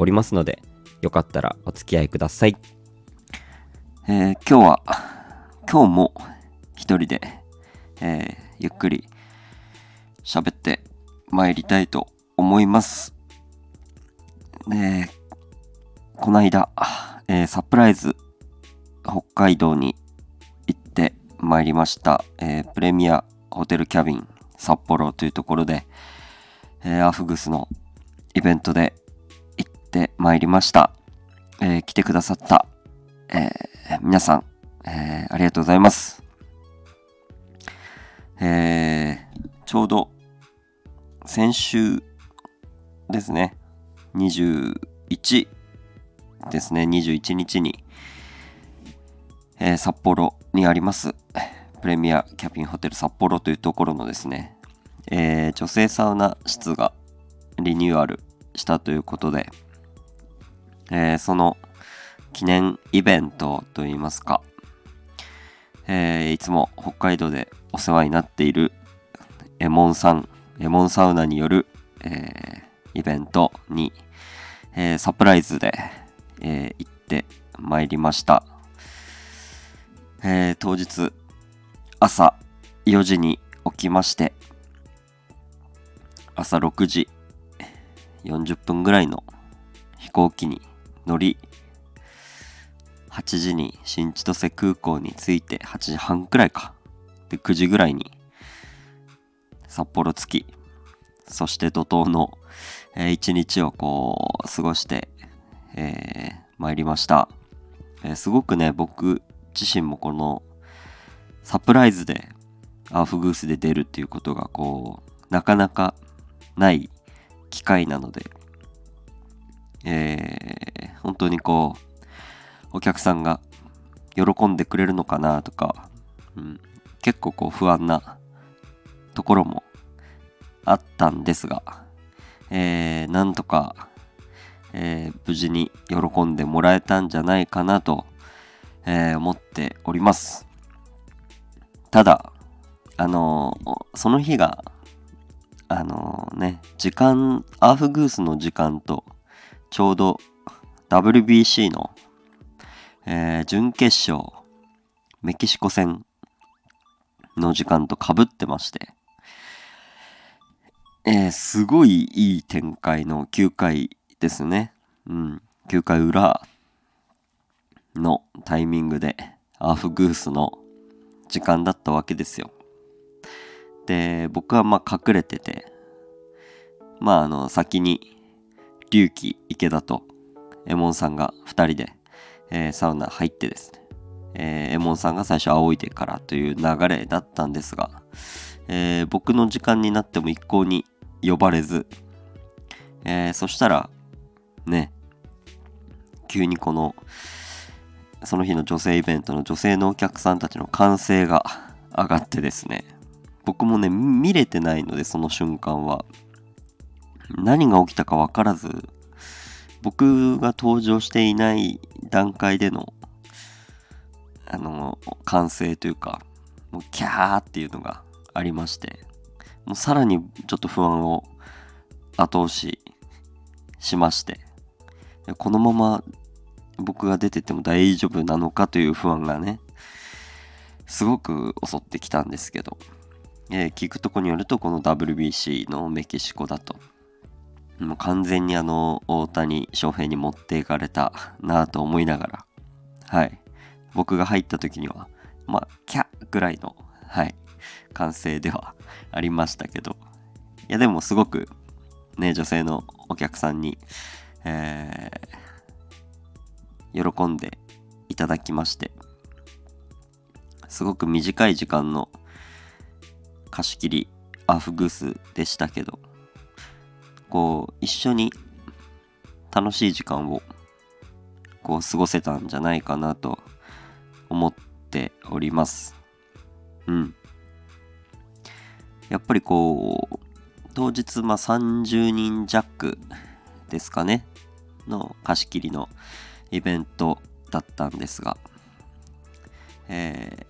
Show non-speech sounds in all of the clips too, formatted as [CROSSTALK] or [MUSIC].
おりますのでよかったらお付き合いください、え今日は今日も一人で、えゆっくり喋って参りたいと思います。ねこないだ、えー、サプライズ北海道に行ってまいりました、え、プレミアホテルキャビン札幌というところで、え、アフグスのイベントでってまいりました、えー、来てくださった、えー、皆さん、えー、ありがとうございます、えー、ちょうど先週ですね。21ですね、21日に、えー、札幌にあります、プレミアキャビンホテル札幌というところのですね、えー、女性サウナ室がリニューアルしたということで、えー、その記念イベントといいますか、えー、いつも北海道でお世話になっているエモンさん、エモンサウナによる、えー、イベントに、えー、サプライズで、え、行ってまいりました。え、当日朝4時に起きまして朝6時40分ぐらいの飛行機に乗り8時に新千歳空港に着いて8時半くらいか。で9時ぐらいに札幌着きそして怒涛のえー、一日をこう過ごして、えー、参りました、えー、すごくね僕自身もこのサプライズでアーフグースで出るっていうことがこうなかなかない機会なので、えー、本当にこうお客さんが喜んでくれるのかなとか、うん、結構こう不安なところもあったんですが、えー、なんとか、えー、無事に喜んでもらえたんじゃないかなと、えー、思っております。ただ、あのー、その日が、あの、ね、時間、アーフグースの時間と、ちょうど WBC の、えー、準決勝、メキシコ戦の時間とかぶってまして、えー、すごいいい展開の9回ですね。うん。9回裏のタイミングでアーフグースの時間だったわけですよ。で、僕はまあ隠れてて、まああの先に龍騎池田とエモンさんが2人で、えー、サウナ入ってですね、えー、エモンさんが最初仰いでからという流れだったんですが、えー、僕の時間になっても一向に呼ばれず、えー、そしたら、ね、急にこの、その日の女性イベントの女性のお客さんたちの歓声が上がってですね、僕もね、見れてないので、その瞬間は。何が起きたか分からず、僕が登場していない段階での、あの、歓声というか、もうキャーっていうのがありまして、もうさらにちょっと不安を後押ししまして、このまま僕が出てても大丈夫なのかという不安がね、すごく襲ってきたんですけど、えー、聞くとこによるとこの WBC のメキシコだと、もう完全にあの大谷翔平に持っていかれたなと思いながら、はい、僕が入った時には、まあ、キャッぐらいの、はい、完成では [LAUGHS] ありましたけど、いやでもすごくね、女性のお客さんに、えー、喜んでいただきまして、すごく短い時間の貸し切りアフグースでしたけど、こう、一緒に楽しい時間をこう過ごせたんじゃないかなと思っております。うん。やっぱりこう当日ま30人弱ですかね。の貸し切りのイベントだったんですが、え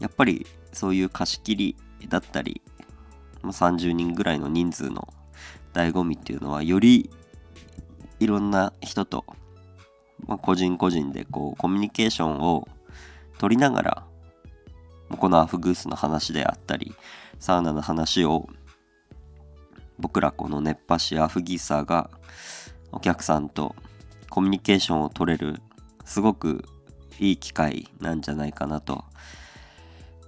ー、やっぱりそういう貸し切りだったり、ま、30人ぐらいの人数の醍醐味っていうのはよりいろんな人と、まあ、個人個人でこうコミュニケーションを取りながらこのアフグースの話であったりサウナの話を僕らこの熱波師アフギーサーがお客さんとコミュニケーションを取れるすごくいい機会なんじゃないかなと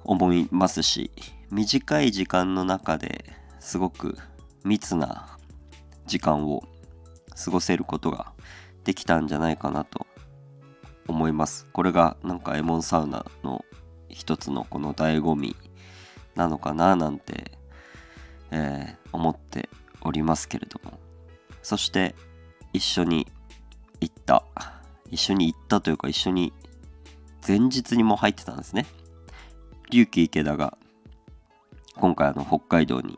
思いますし短い時間の中ですごく密な時間を過ごせることができたんじゃないかなと思います。これがなんかエモンサウナの一つのこの醍醐味なのかななんて、えー、思っておりますけれども。そして一緒に行った。一緒に行ったというか一緒に前日にも入ってたんですね。龍騎池田が今回あの北海道に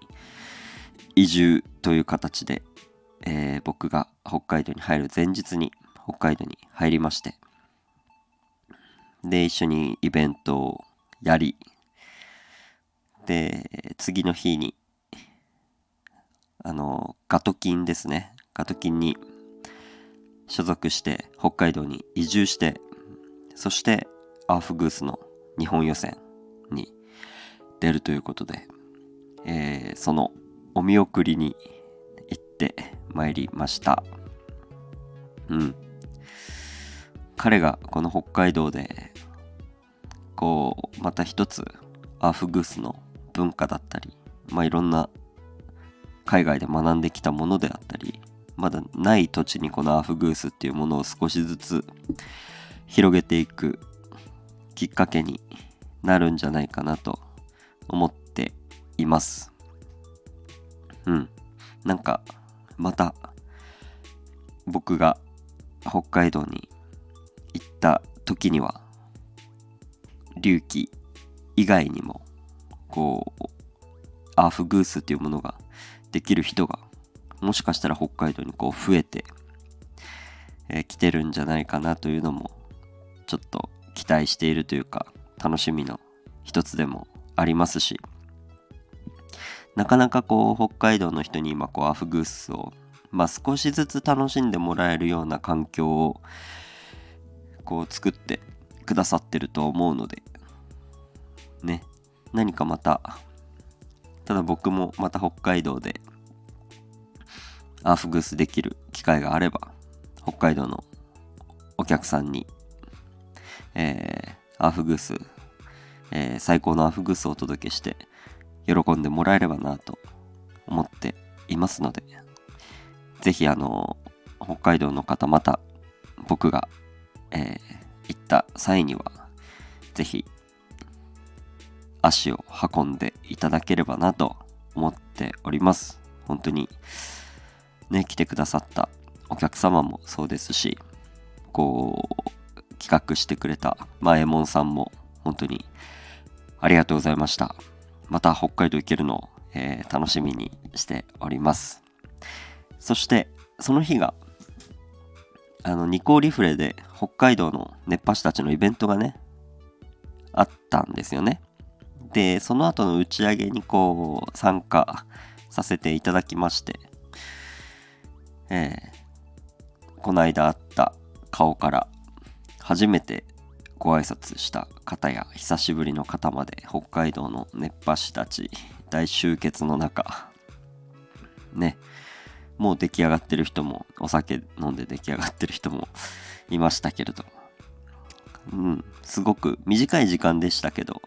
移住という形で、えー、僕が北海道に入る前日に北海道に入りましてで一緒にイベントをやりで次の日にあのガトキンですね。ガトキンに所属して北海道に移住してそしてアーフグースの日本予選に出るということで、えー、そのお見送りに行ってまいりました。うん。彼がこの北海道でこうまた一つアーフグースの文化だったりまあいろんな海外で学んできたものであったりまだない土地にこのアーフグースっていうものを少しずつ広げていくきっかけになるんじゃないかなと思っています。うん。なんかまた僕が北海道に行った時には隆起以外にもこうアーフグースっていうものができる人がもしかしたら北海道にこう増えて、えー、来てるんじゃないかなというのもちょっと期待しているというか楽しみの一つでもありますしなかなかこう北海道の人に今こうアフグースをまあ少しずつ楽しんでもらえるような環境をこう作ってくださってると思うのでね何かまたただ僕もまた北海道でアフグースできる機会があれば北海道のお客さんに、えー、アフグース、えー、最高のアフグースをお届けして喜んでもらえればなと思っていますのでぜひあの北海道の方また僕が、えー、行った際にはぜひ足を運んでいただければなと思っております。本当にね来てくださったお客様もそうですしこう企画してくれたまえもんさんも本当にありがとうございました。また北海道行けるのを、えー、楽しみにしております。そしてその日があのニコーリフレで北海道の熱波師たちのイベントがねあったんですよね。でその後の打ち上げにこう参加させていただきましてえー、この間会った顔から初めてご挨拶した方や久しぶりの方まで北海道の熱波師たち大集結の中ねもう出来上がってる人もお酒飲んで出来上がってる人もいましたけれど。うんすごく短い時間でしたけど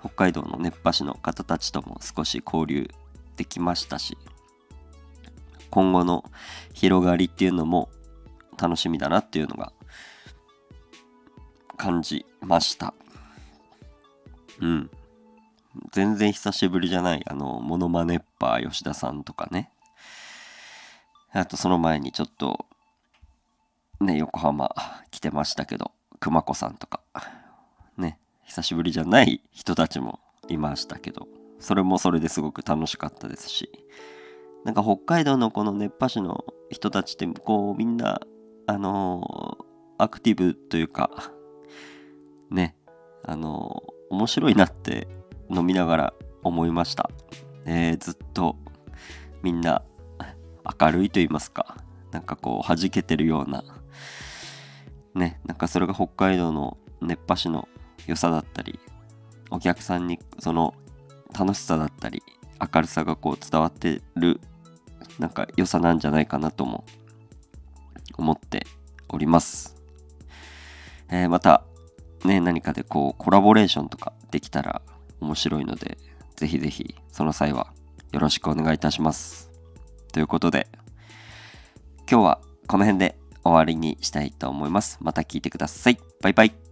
北海道の熱波師の方たちとも少し交流できましたし今後の広がりっていうのも楽しみだなっていうのが感じました。うん。全然久しぶりじゃないあのモノマネッパー吉田さんとかね。あとその前にちょっとね横浜来てましたけど熊子さんとか。ね久しぶりじゃない人たちもいましたけどそれもそれですごく楽しかったですし。なんか北海道のこの熱波師の人たちってこうみんなあのーアクティブというかねあの面白いなって飲みながら思いました、えーずっとみんな明るいと言いますかなんかこう弾けてるようなねなんかそれが北海道の熱波師の良さだったりお客さんにその楽しさだったり明るさがこう伝わってるなんか良さなんじゃないかなとも思っております、えーまたね何かでこうコラボレーションとかできたら面白いのでぜひぜひその際はよろしくお願いいたします。ということで今日はこの辺で終わりにしたいと思います。また聞いてください。バイバイ。